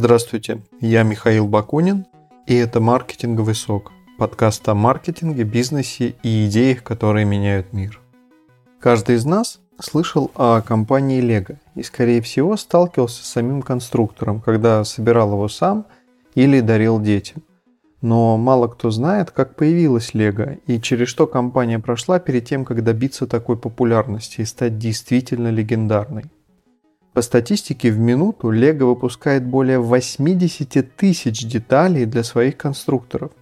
Здравствуйте, я Михаил Бакунин, и это «Маркетинговый сок» – подкаст о маркетинге, бизнесе и идеях, которые меняют мир. Каждый из нас слышал о компании Lego и, скорее всего, сталкивался с самим конструктором, когда собирал его сам или дарил детям. Но мало кто знает, как появилась Lego и через что компания прошла перед тем, как добиться такой популярности и стать действительно легендарной. По статистике в минуту Lego выпускает более 80 тысяч деталей для своих конструкторов,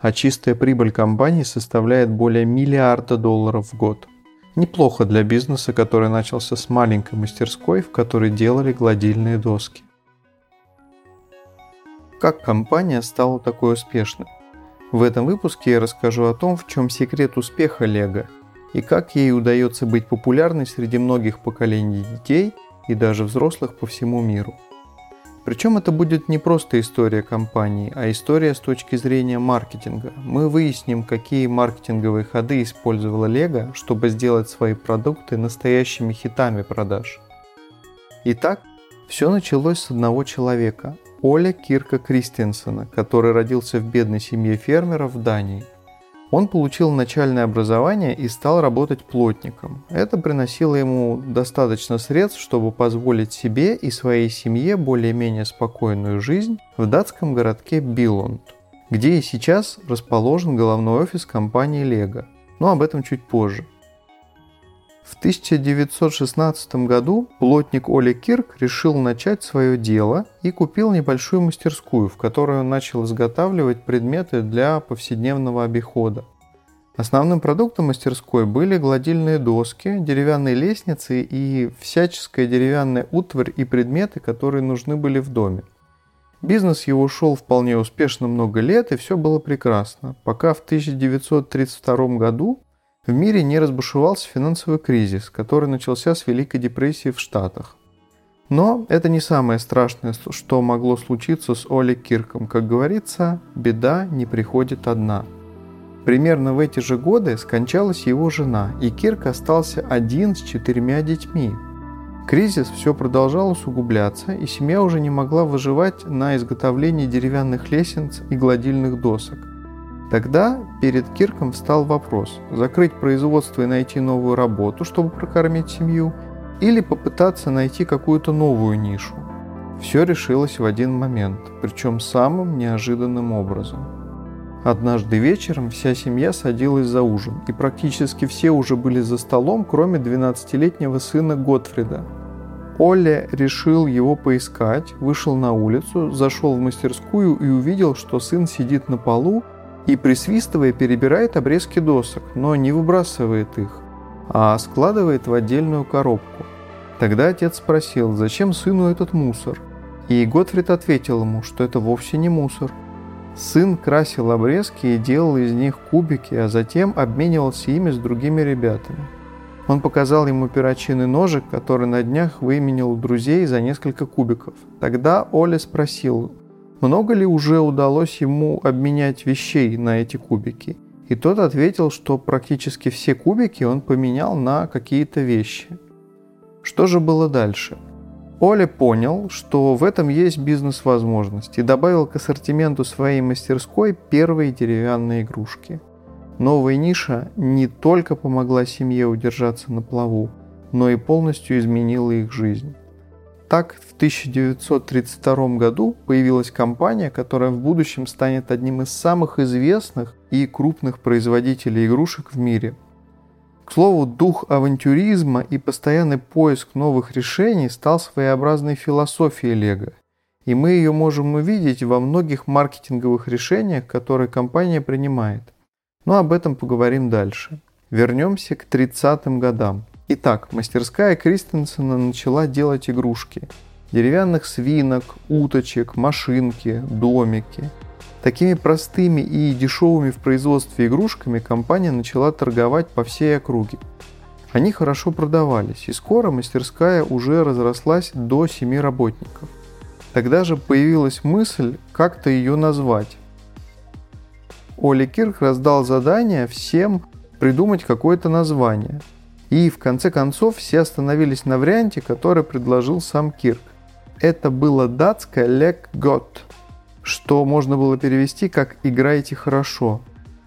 а чистая прибыль компании составляет более миллиарда долларов в год. Неплохо для бизнеса, который начался с маленькой мастерской, в которой делали гладильные доски. Как компания стала такой успешной? В этом выпуске я расскажу о том, в чем секрет успеха Lego и как ей удается быть популярной среди многих поколений детей – и даже взрослых по всему миру. Причем это будет не просто история компании, а история с точки зрения маркетинга. Мы выясним, какие маркетинговые ходы использовала Lego, чтобы сделать свои продукты настоящими хитами продаж. Итак, все началось с одного человека – Оля Кирка Кристенсена, который родился в бедной семье фермеров в Дании – он получил начальное образование и стал работать плотником. Это приносило ему достаточно средств, чтобы позволить себе и своей семье более-менее спокойную жизнь в датском городке Биллунд, где и сейчас расположен головной офис компании Lego. Но об этом чуть позже. В 1916 году плотник Оли Кирк решил начать свое дело и купил небольшую мастерскую, в которой он начал изготавливать предметы для повседневного обихода. Основным продуктом мастерской были гладильные доски, деревянные лестницы и всяческая деревянная утварь и предметы, которые нужны были в доме. Бизнес его шел вполне успешно много лет, и все было прекрасно, пока в 1932 году в мире не разбушевался финансовый кризис, который начался с Великой депрессии в Штатах. Но это не самое страшное, что могло случиться с Оли Кирком. Как говорится, беда не приходит одна. Примерно в эти же годы скончалась его жена, и Кирк остался один с четырьмя детьми. Кризис все продолжал усугубляться, и семья уже не могла выживать на изготовлении деревянных лестниц и гладильных досок. Тогда перед Кирком встал вопрос – закрыть производство и найти новую работу, чтобы прокормить семью, или попытаться найти какую-то новую нишу. Все решилось в один момент, причем самым неожиданным образом. Однажды вечером вся семья садилась за ужин, и практически все уже были за столом, кроме 12-летнего сына Готфрида. Оля решил его поискать, вышел на улицу, зашел в мастерскую и увидел, что сын сидит на полу и, присвистывая, перебирает обрезки досок, но не выбрасывает их, а складывает в отдельную коробку. Тогда отец спросил, зачем сыну этот мусор? И Готфрид ответил ему, что это вовсе не мусор. Сын красил обрезки и делал из них кубики, а затем обменивался ими с другими ребятами. Он показал ему перочинный ножик, который на днях выменил у друзей за несколько кубиков. Тогда Оля спросил, много ли уже удалось ему обменять вещей на эти кубики. И тот ответил, что практически все кубики он поменял на какие-то вещи. Что же было дальше? Оля понял, что в этом есть бизнес-возможность и добавил к ассортименту своей мастерской первые деревянные игрушки. Новая ниша не только помогла семье удержаться на плаву, но и полностью изменила их жизнь. Так, в 1932 году появилась компания, которая в будущем станет одним из самых известных и крупных производителей игрушек в мире. К слову, дух авантюризма и постоянный поиск новых решений стал своеобразной философией Лего. И мы ее можем увидеть во многих маркетинговых решениях, которые компания принимает. Но об этом поговорим дальше. Вернемся к 30-м годам. Итак, мастерская Кристенсена начала делать игрушки. Деревянных свинок, уточек, машинки, домики. Такими простыми и дешевыми в производстве игрушками компания начала торговать по всей округе. Они хорошо продавались, и скоро мастерская уже разрослась до 7 работников. Тогда же появилась мысль как-то ее назвать. Оли Кирк раздал задание всем придумать какое-то название – и в конце концов все остановились на варианте, который предложил сам Кирк. это было датское «Лег Гот», что можно было перевести как «играйте хорошо».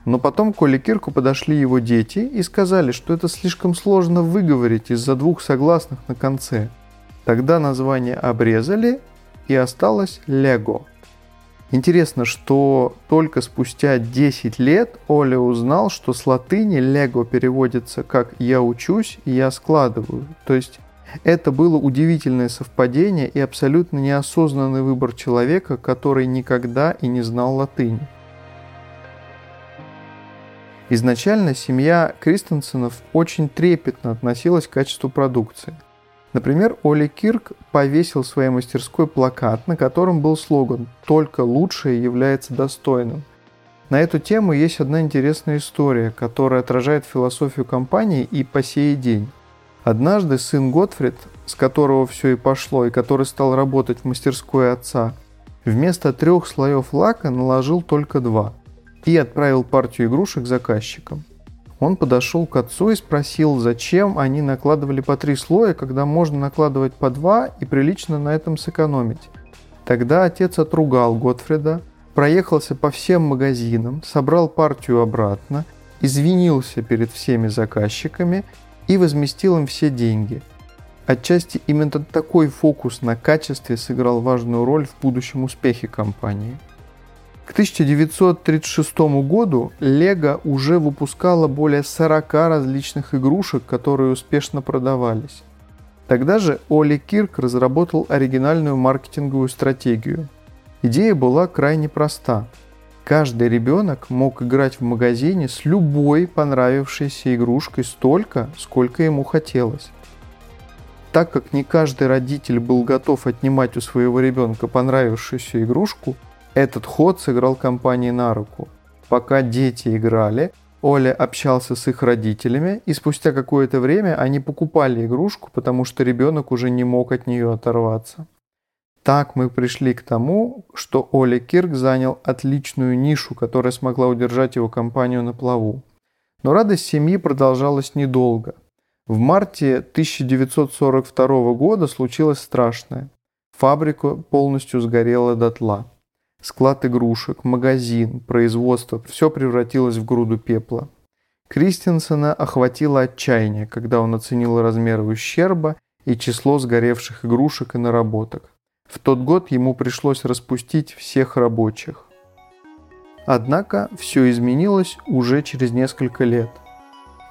Но потом к Оле Кирку подошли его дети и сказали, что это слишком сложно выговорить из-за двух согласных на конце. Тогда название обрезали и осталось «Лего». Интересно, что только спустя 10 лет Оля узнал, что с латыни «лего» переводится как «я учусь» и «я складываю». То есть это было удивительное совпадение и абсолютно неосознанный выбор человека, который никогда и не знал латыни. Изначально семья Кристенсенов очень трепетно относилась к качеству продукции – Например, Оли Кирк повесил в своей мастерской плакат, на котором был слоган «Только лучшее является достойным». На эту тему есть одна интересная история, которая отражает философию компании и по сей день. Однажды сын Готфрид, с которого все и пошло, и который стал работать в мастерской отца, вместо трех слоев лака наложил только два и отправил партию игрушек заказчикам. Он подошел к отцу и спросил, зачем они накладывали по три слоя, когда можно накладывать по два и прилично на этом сэкономить. Тогда отец отругал Готфрида, проехался по всем магазинам, собрал партию обратно, извинился перед всеми заказчиками и возместил им все деньги. Отчасти именно такой фокус на качестве сыграл важную роль в будущем успехе компании – к 1936 году Лего уже выпускала более 40 различных игрушек, которые успешно продавались. Тогда же Оли Кирк разработал оригинальную маркетинговую стратегию. Идея была крайне проста. Каждый ребенок мог играть в магазине с любой понравившейся игрушкой столько, сколько ему хотелось. Так как не каждый родитель был готов отнимать у своего ребенка понравившуюся игрушку, этот ход сыграл компании на руку. Пока дети играли, Оля общался с их родителями, и спустя какое-то время они покупали игрушку, потому что ребенок уже не мог от нее оторваться. Так мы пришли к тому, что Оля Кирк занял отличную нишу, которая смогла удержать его компанию на плаву. Но радость семьи продолжалась недолго. В марте 1942 года случилось страшное. Фабрика полностью сгорела дотла. Склад игрушек, магазин, производство – все превратилось в груду пепла. Кристенсена охватило отчаяние, когда он оценил размеры ущерба и число сгоревших игрушек и наработок. В тот год ему пришлось распустить всех рабочих. Однако все изменилось уже через несколько лет.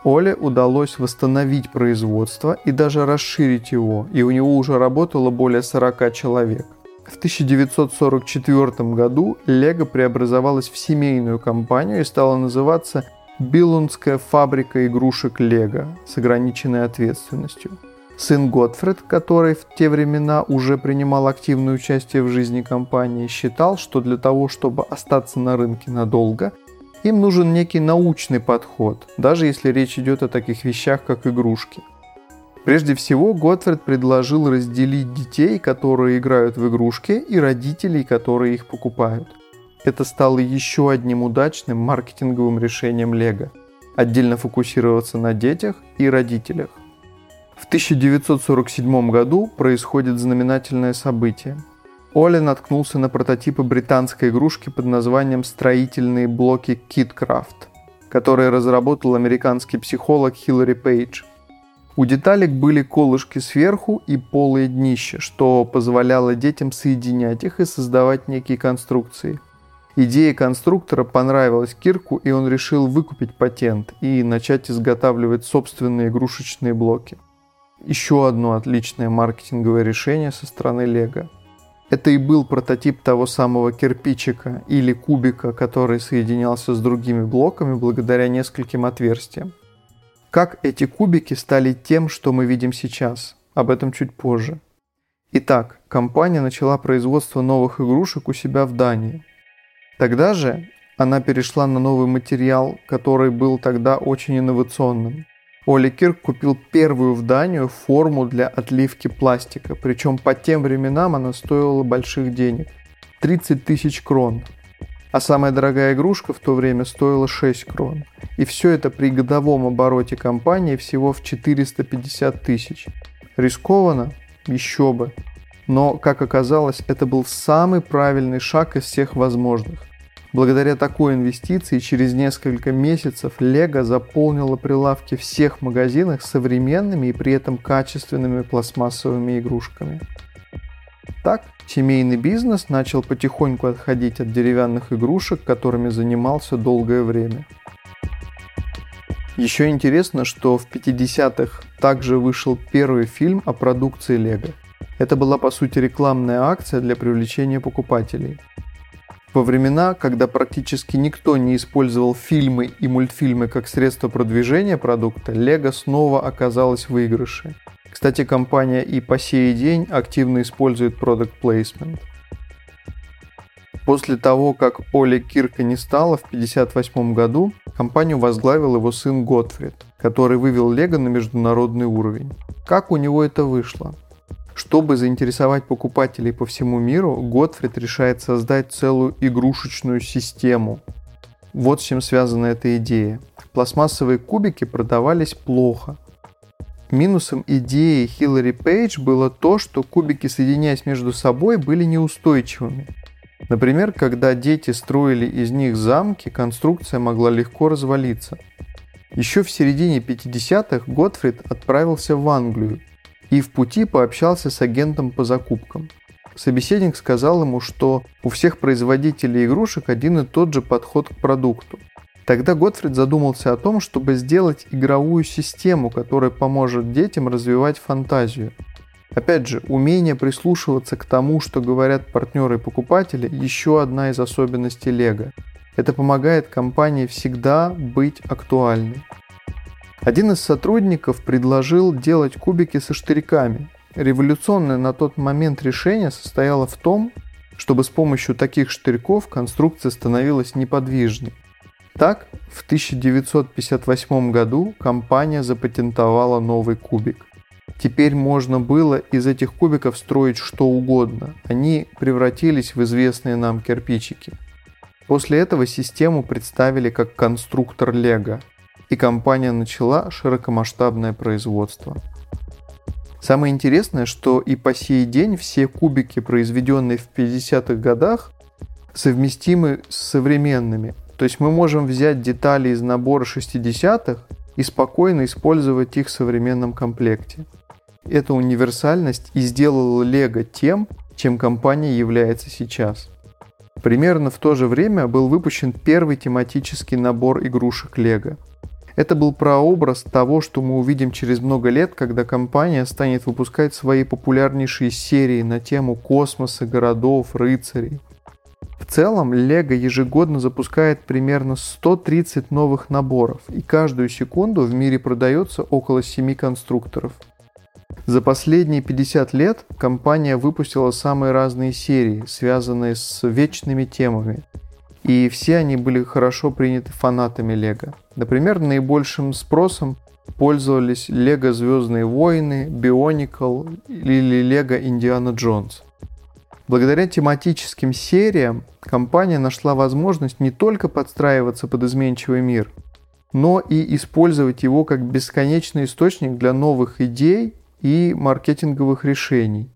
Оле удалось восстановить производство и даже расширить его, и у него уже работало более 40 человек – в 1944 году Лего преобразовалась в семейную компанию и стала называться Биллундская фабрика игрушек Лего с ограниченной ответственностью. Сын Готфред, который в те времена уже принимал активное участие в жизни компании, считал, что для того, чтобы остаться на рынке надолго, им нужен некий научный подход, даже если речь идет о таких вещах, как игрушки. Прежде всего, Готфрид предложил разделить детей, которые играют в игрушки, и родителей, которые их покупают. Это стало еще одним удачным маркетинговым решением Лего – отдельно фокусироваться на детях и родителях. В 1947 году происходит знаменательное событие. Оля наткнулся на прототипы британской игрушки под названием «Строительные блоки KitCraft», которые разработал американский психолог Хиллари Пейдж – у деталек были колышки сверху и полые днища, что позволяло детям соединять их и создавать некие конструкции. Идея конструктора понравилась Кирку, и он решил выкупить патент и начать изготавливать собственные игрушечные блоки. Еще одно отличное маркетинговое решение со стороны Лего. Это и был прототип того самого кирпичика или кубика, который соединялся с другими блоками благодаря нескольким отверстиям. Как эти кубики стали тем, что мы видим сейчас? Об этом чуть позже. Итак, компания начала производство новых игрушек у себя в Дании. Тогда же она перешла на новый материал, который был тогда очень инновационным. Оли Кирк купил первую в Данию форму для отливки пластика, причем по тем временам она стоила больших денег – 30 тысяч крон, а самая дорогая игрушка в то время стоила 6 крон. И все это при годовом обороте компании всего в 450 тысяч. Рискованно? Еще бы. Но, как оказалось, это был самый правильный шаг из всех возможных. Благодаря такой инвестиции через несколько месяцев Лего заполнила прилавки всех магазинах современными и при этом качественными пластмассовыми игрушками. Так, семейный бизнес начал потихоньку отходить от деревянных игрушек, которыми занимался долгое время. Еще интересно, что в 50-х также вышел первый фильм о продукции Лего. Это была по сути рекламная акция для привлечения покупателей – во времена, когда практически никто не использовал фильмы и мультфильмы как средство продвижения продукта, Lego снова оказалась в выигрыше. Кстати, компания и по сей день активно использует Product Placement. После того, как Оли Кирка не стало в 1958 году, компанию возглавил его сын Готфрид, который вывел Лего на международный уровень. Как у него это вышло? Чтобы заинтересовать покупателей по всему миру, Готфрид решает создать целую игрушечную систему. Вот с чем связана эта идея. Пластмассовые кубики продавались плохо. Минусом идеи Хиллари Пейдж было то, что кубики, соединяясь между собой, были неустойчивыми. Например, когда дети строили из них замки, конструкция могла легко развалиться. Еще в середине 50-х Готфрид отправился в Англию и в пути пообщался с агентом по закупкам. Собеседник сказал ему, что у всех производителей игрушек один и тот же подход к продукту. Тогда Готфрид задумался о том, чтобы сделать игровую систему, которая поможет детям развивать фантазию. Опять же, умение прислушиваться к тому, что говорят партнеры и покупатели, еще одна из особенностей Лего. Это помогает компании всегда быть актуальной. Один из сотрудников предложил делать кубики со штырьками. Революционное на тот момент решение состояло в том, чтобы с помощью таких штырьков конструкция становилась неподвижной. Так, в 1958 году компания запатентовала новый кубик. Теперь можно было из этих кубиков строить что угодно. Они превратились в известные нам кирпичики. После этого систему представили как конструктор Лего – и компания начала широкомасштабное производство. Самое интересное, что и по сей день все кубики, произведенные в 50-х годах, совместимы с современными. То есть мы можем взять детали из набора 60-х и спокойно использовать их в современном комплекте. Эта универсальность и сделала Lego тем, чем компания является сейчас. Примерно в то же время был выпущен первый тематический набор игрушек Lego – это был прообраз того, что мы увидим через много лет, когда компания станет выпускать свои популярнейшие серии на тему космоса, городов, рыцарей. В целом, Lego ежегодно запускает примерно 130 новых наборов, и каждую секунду в мире продается около 7 конструкторов. За последние 50 лет компания выпустила самые разные серии, связанные с вечными темами, и все они были хорошо приняты фанатами Лего. Например, наибольшим спросом пользовались Лего Звездные войны, Бионикл или Лего Индиана Джонс. Благодаря тематическим сериям компания нашла возможность не только подстраиваться под изменчивый мир, но и использовать его как бесконечный источник для новых идей и маркетинговых решений.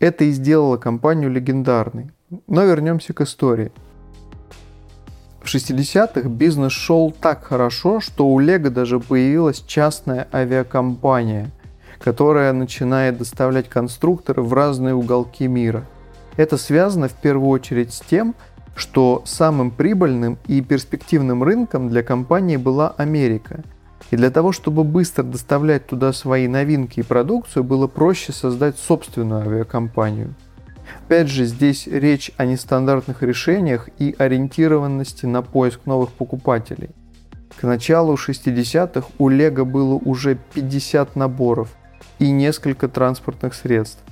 Это и сделало компанию легендарной. Но вернемся к истории – в 60-х бизнес шел так хорошо, что у Лего даже появилась частная авиакомпания, которая начинает доставлять конструкторы в разные уголки мира. Это связано в первую очередь с тем, что самым прибыльным и перспективным рынком для компании была Америка. И для того, чтобы быстро доставлять туда свои новинки и продукцию, было проще создать собственную авиакомпанию – Опять же, здесь речь о нестандартных решениях и ориентированности на поиск новых покупателей. К началу 60-х у Лего было уже 50 наборов и несколько транспортных средств.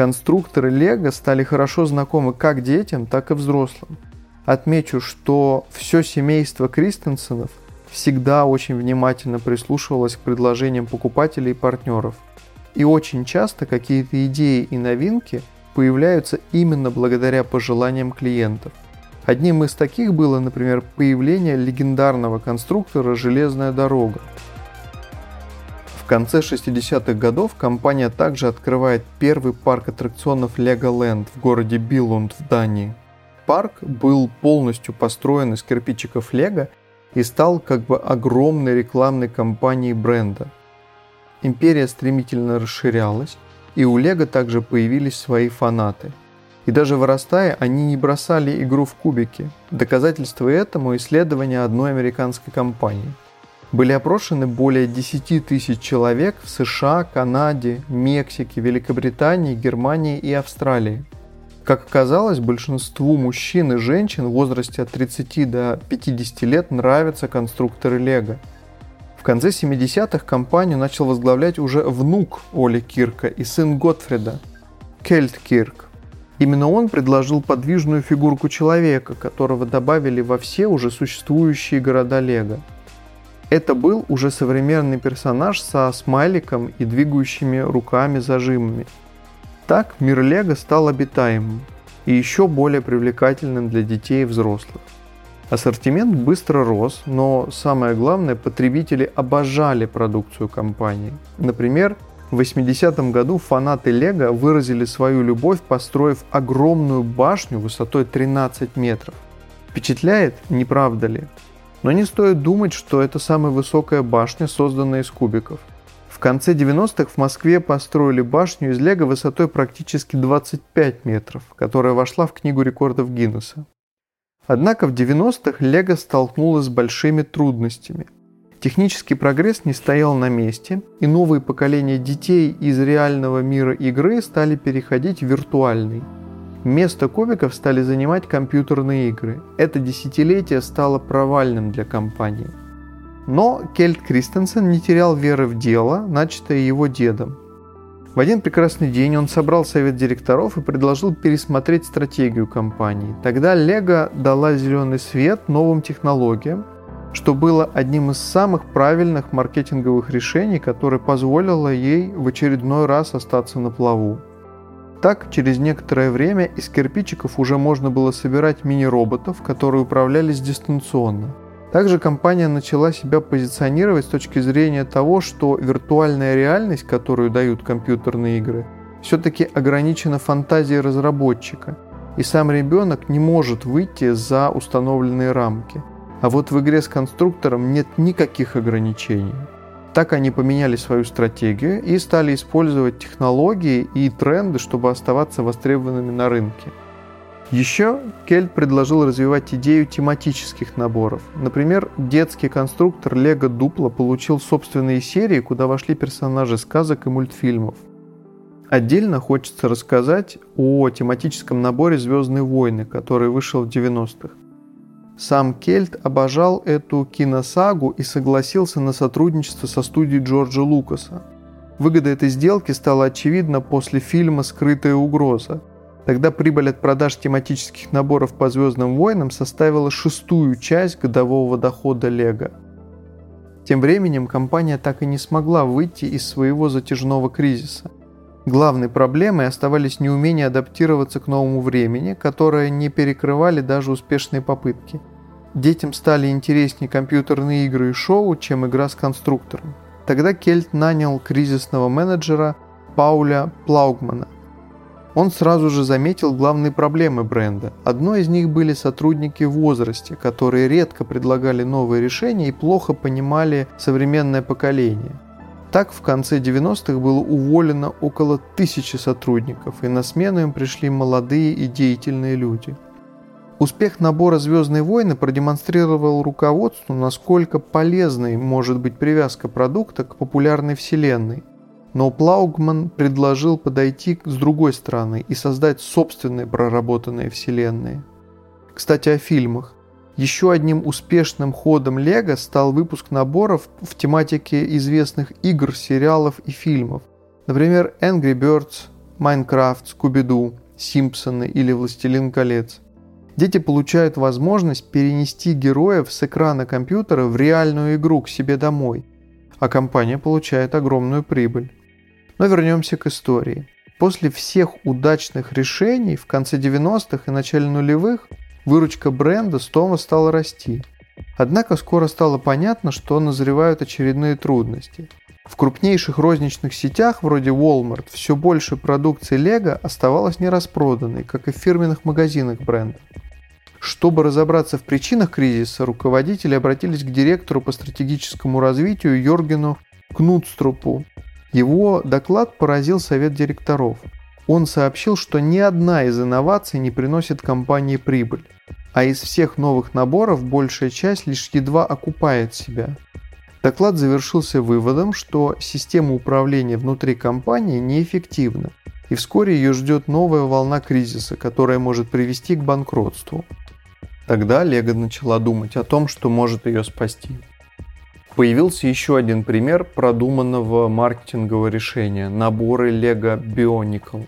Конструкторы Лего стали хорошо знакомы как детям, так и взрослым. Отмечу, что все семейство Кристенсенов всегда очень внимательно прислушивалось к предложениям покупателей и партнеров. И очень часто какие-то идеи и новинки – появляются именно благодаря пожеланиям клиентов. Одним из таких было, например, появление легендарного конструктора «Железная дорога». Конце 60-х годов компания также открывает первый парк аттракционов Legoland в городе Биллунд в Дании. Парк был полностью построен из кирпичиков Лего и стал как бы огромной рекламной кампанией бренда. Империя стремительно расширялась, и у Лего также появились свои фанаты. И даже вырастая, они не бросали игру в кубики. Доказательство этому – исследование одной американской компании – были опрошены более 10 тысяч человек в США, Канаде, Мексике, Великобритании, Германии и Австралии. Как оказалось, большинству мужчин и женщин в возрасте от 30 до 50 лет нравятся конструкторы Лего. В конце 70-х компанию начал возглавлять уже внук Оли Кирка и сын Готфрида, Кельт Кирк. Именно он предложил подвижную фигурку человека, которого добавили во все уже существующие города Лего – это был уже современный персонаж со смайликом и двигающими руками зажимами. Так мир Лего стал обитаемым и еще более привлекательным для детей и взрослых. Ассортимент быстро рос, но самое главное, потребители обожали продукцию компании. Например, в 80-м году фанаты Лего выразили свою любовь, построив огромную башню высотой 13 метров. Впечатляет, не правда ли? Но не стоит думать, что это самая высокая башня, созданная из кубиков. В конце 90-х в Москве построили башню из лего высотой практически 25 метров, которая вошла в Книгу рекордов Гиннесса. Однако в 90-х лего столкнулась с большими трудностями. Технический прогресс не стоял на месте, и новые поколения детей из реального мира игры стали переходить в виртуальный – Место кубиков стали занимать компьютерные игры. Это десятилетие стало провальным для компании. Но Кельт Кристенсен не терял веры в дело, начатое его дедом. В один прекрасный день он собрал совет директоров и предложил пересмотреть стратегию компании. Тогда Lego дала зеленый свет новым технологиям, что было одним из самых правильных маркетинговых решений, которое позволило ей в очередной раз остаться на плаву. Так, через некоторое время из кирпичиков уже можно было собирать мини-роботов, которые управлялись дистанционно. Также компания начала себя позиционировать с точки зрения того, что виртуальная реальность, которую дают компьютерные игры, все-таки ограничена фантазией разработчика, и сам ребенок не может выйти за установленные рамки. А вот в игре с конструктором нет никаких ограничений. Так они поменяли свою стратегию и стали использовать технологии и тренды, чтобы оставаться востребованными на рынке. Еще Кельт предложил развивать идею тематических наборов. Например, детский конструктор Лего Дупло получил собственные серии, куда вошли персонажи сказок и мультфильмов. Отдельно хочется рассказать о тематическом наборе «Звездные войны», который вышел в 90-х. Сам Кельт обожал эту киносагу и согласился на сотрудничество со студией Джорджа Лукаса. Выгода этой сделки стала очевидна после фильма «Скрытая угроза». Тогда прибыль от продаж тематических наборов по «Звездным войнам» составила шестую часть годового дохода Лего. Тем временем компания так и не смогла выйти из своего затяжного кризиса – Главной проблемой оставались неумение адаптироваться к новому времени, которое не перекрывали даже успешные попытки. Детям стали интереснее компьютерные игры и шоу, чем игра с конструктором. Тогда Кельт нанял кризисного менеджера Пауля Плаугмана. Он сразу же заметил главные проблемы бренда. Одной из них были сотрудники в возрасте, которые редко предлагали новые решения и плохо понимали современное поколение – так, в конце 90-х было уволено около тысячи сотрудников, и на смену им пришли молодые и деятельные люди. Успех набора «Звездные войны» продемонстрировал руководству, насколько полезной может быть привязка продукта к популярной вселенной. Но Плаугман предложил подойти с другой стороны и создать собственные проработанные вселенные. Кстати, о фильмах. Еще одним успешным ходом Лего стал выпуск наборов в тематике известных игр, сериалов и фильмов. Например, Angry Birds, Minecraft, Scooby-Doo, Симпсоны или Властелин колец. Дети получают возможность перенести героев с экрана компьютера в реальную игру к себе домой, а компания получает огромную прибыль. Но вернемся к истории. После всех удачных решений в конце 90-х и начале нулевых Выручка бренда снова стала расти. Однако скоро стало понятно, что назревают очередные трудности. В крупнейших розничных сетях, вроде Walmart, все больше продукции Lego оставалось нераспроданной, как и в фирменных магазинах бренда. Чтобы разобраться в причинах кризиса, руководители обратились к директору по стратегическому развитию Йоргену Кнутструпу. Его доклад поразил совет директоров. Он сообщил, что ни одна из инноваций не приносит компании прибыль, а из всех новых наборов большая часть лишь едва окупает себя. Доклад завершился выводом, что система управления внутри компании неэффективна, и вскоре ее ждет новая волна кризиса, которая может привести к банкротству. Тогда Лего начала думать о том, что может ее спасти. Появился еще один пример продуманного маркетингового решения – наборы Lego Bionicle.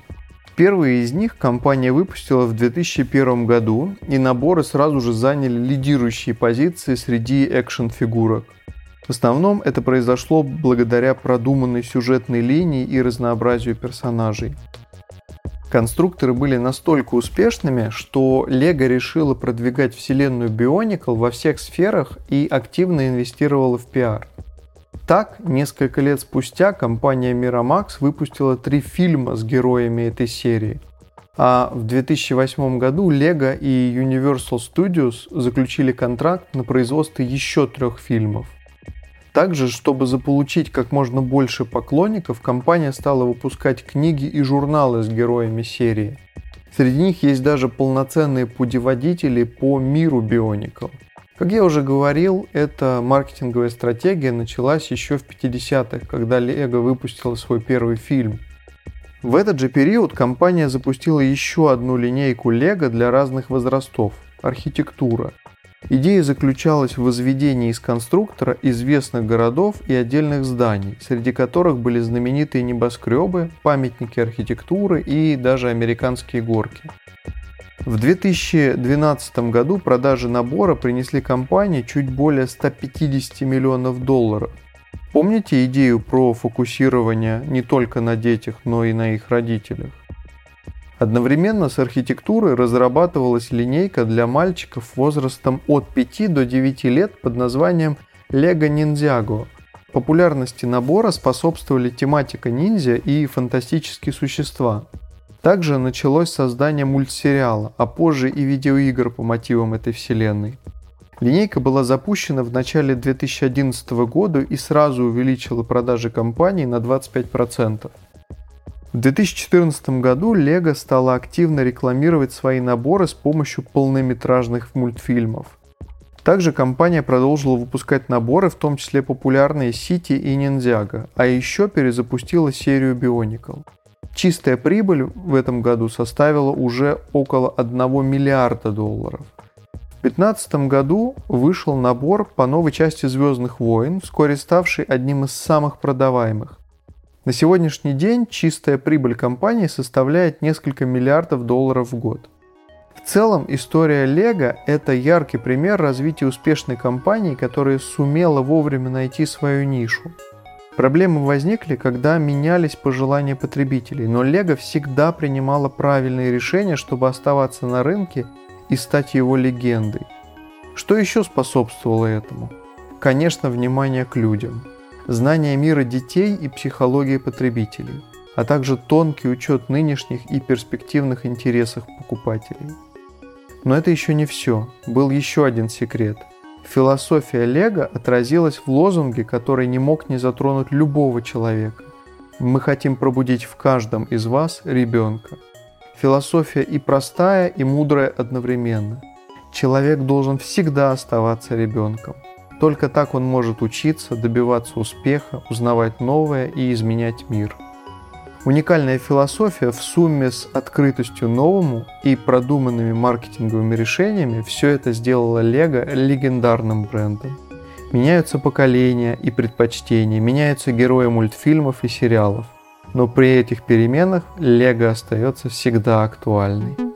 Первые из них компания выпустила в 2001 году, и наборы сразу же заняли лидирующие позиции среди экшен-фигурок – в основном это произошло благодаря продуманной сюжетной линии и разнообразию персонажей. Конструкторы были настолько успешными, что LEGO решила продвигать вселенную Bionicle во всех сферах и активно инвестировала в пиар. Так, несколько лет спустя компания Miramax выпустила три фильма с героями этой серии. А в 2008 году LEGO и Universal Studios заключили контракт на производство еще трех фильмов – также, чтобы заполучить как можно больше поклонников, компания стала выпускать книги и журналы с героями серии. Среди них есть даже полноценные путеводители по миру Бионикл. Как я уже говорил, эта маркетинговая стратегия началась еще в 50-х, когда Lego выпустила свой первый фильм. В этот же период компания запустила еще одну линейку Lego для разных возрастов – архитектура – Идея заключалась в возведении из конструктора известных городов и отдельных зданий, среди которых были знаменитые небоскребы, памятники архитектуры и даже американские горки. В 2012 году продажи набора принесли компании чуть более 150 миллионов долларов. Помните идею про фокусирование не только на детях, но и на их родителях? Одновременно с архитектурой разрабатывалась линейка для мальчиков возрастом от 5 до 9 лет под названием Lego Ninjago. Популярности набора способствовали тематика ниндзя и фантастические существа. Также началось создание мультсериала, а позже и видеоигр по мотивам этой вселенной. Линейка была запущена в начале 2011 года и сразу увеличила продажи компании на 25%. В 2014 году Lego стала активно рекламировать свои наборы с помощью полнометражных мультфильмов. Также компания продолжила выпускать наборы, в том числе популярные City и Ninjago, а еще перезапустила серию Bionicle. Чистая прибыль в этом году составила уже около 1 миллиарда долларов. В 2015 году вышел набор по новой части Звездных войн, вскоре ставший одним из самых продаваемых. На сегодняшний день чистая прибыль компании составляет несколько миллиардов долларов в год. В целом история Lego – это яркий пример развития успешной компании, которая сумела вовремя найти свою нишу. Проблемы возникли, когда менялись пожелания потребителей, но Lego всегда принимала правильные решения, чтобы оставаться на рынке и стать его легендой. Что еще способствовало этому? Конечно, внимание к людям – знание мира детей и психологии потребителей, а также тонкий учет нынешних и перспективных интересов покупателей. Но это еще не все. Был еще один секрет. Философия Лего отразилась в лозунге, который не мог не затронуть любого человека. Мы хотим пробудить в каждом из вас ребенка. Философия и простая, и мудрая одновременно. Человек должен всегда оставаться ребенком – только так он может учиться, добиваться успеха, узнавать новое и изменять мир. Уникальная философия в сумме с открытостью новому и продуманными маркетинговыми решениями все это сделало Лего легендарным брендом. Меняются поколения и предпочтения, меняются герои мультфильмов и сериалов. Но при этих переменах Лего остается всегда актуальной.